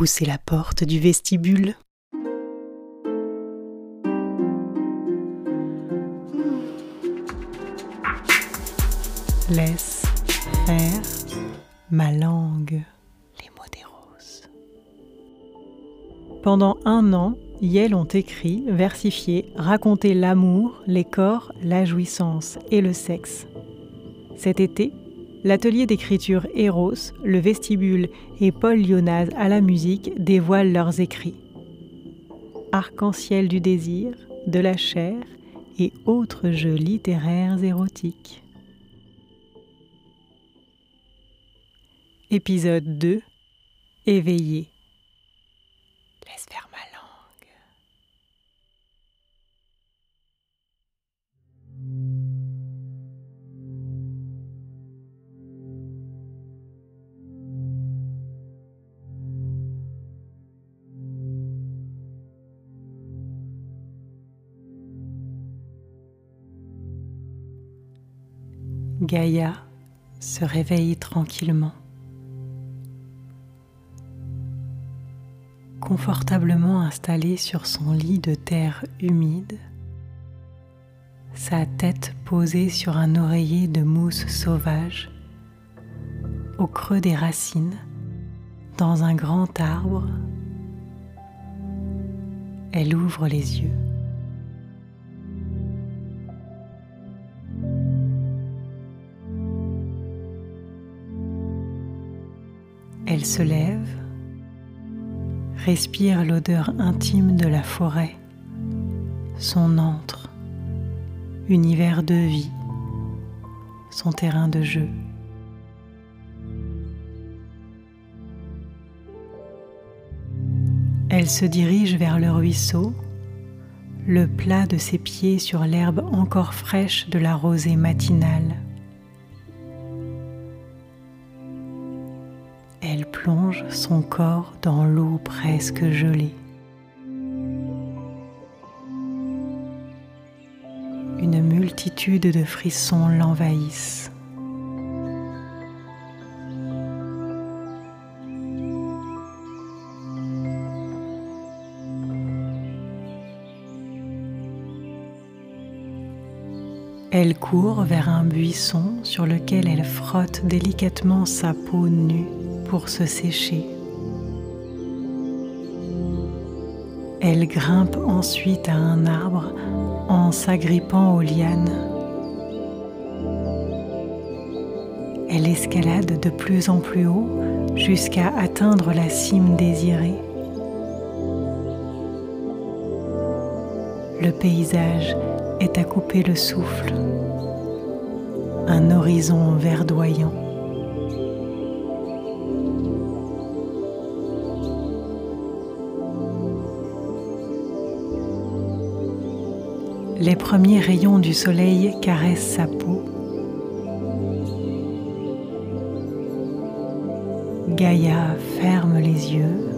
Poussez la porte du vestibule. Laisse faire ma langue, les mots des roses. Pendant un an, Yel ont écrit, versifié, raconté l'amour, les corps, la jouissance et le sexe. Cet été, l'atelier d'écriture Eros, le vestibule et Paul Lyonaz à la musique dévoilent leurs écrits. Arc-en-ciel du désir, de la chair et autres jeux littéraires érotiques. Épisode 2 Éveillé. Gaïa se réveille tranquillement. Confortablement installée sur son lit de terre humide, sa tête posée sur un oreiller de mousse sauvage, au creux des racines, dans un grand arbre, elle ouvre les yeux. Elle se lève, respire l'odeur intime de la forêt, son antre, univers de vie, son terrain de jeu. Elle se dirige vers le ruisseau, le plat de ses pieds sur l'herbe encore fraîche de la rosée matinale. Plonge son corps dans l'eau presque gelée. Une multitude de frissons l'envahissent. Elle court vers un buisson sur lequel elle frotte délicatement sa peau nue se sécher. Elle grimpe ensuite à un arbre en s'agrippant aux lianes. Elle escalade de plus en plus haut jusqu'à atteindre la cime désirée. Le paysage est à couper le souffle, un horizon verdoyant. Les premiers rayons du soleil caressent sa peau. Gaïa ferme les yeux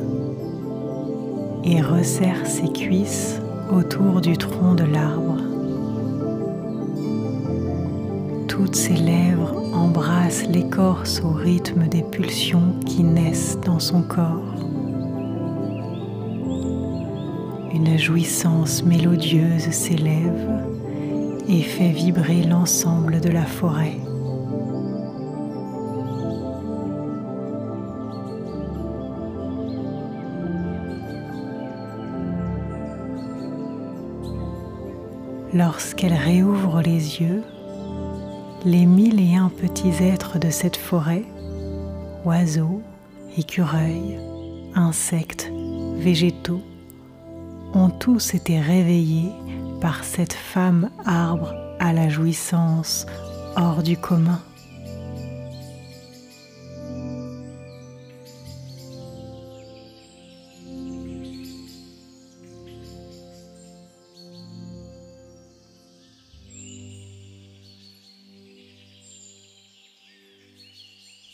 et resserre ses cuisses autour du tronc de l'arbre. Toutes ses lèvres embrassent l'écorce au rythme des pulsions qui naissent dans son corps. Une jouissance mélodieuse s'élève et fait vibrer l'ensemble de la forêt. Lorsqu'elle réouvre les yeux, les mille et un petits êtres de cette forêt, oiseaux, écureuils, insectes, végétaux, ont tous été réveillés par cette femme arbre à la jouissance hors du commun.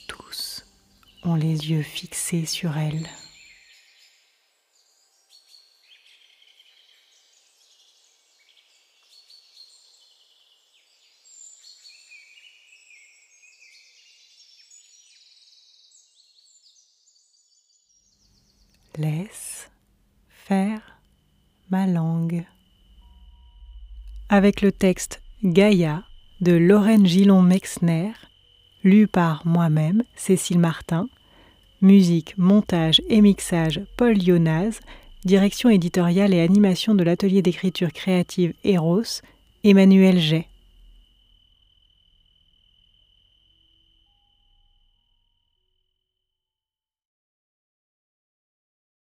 Tous ont les yeux fixés sur elle. Laisse faire ma langue. Avec le texte Gaïa de Lorraine Gillon-Mexner, lu par moi-même, Cécile Martin, musique, montage et mixage Paul Lyonaz, direction éditoriale et animation de l'atelier d'écriture créative Eros, Emmanuel Jay.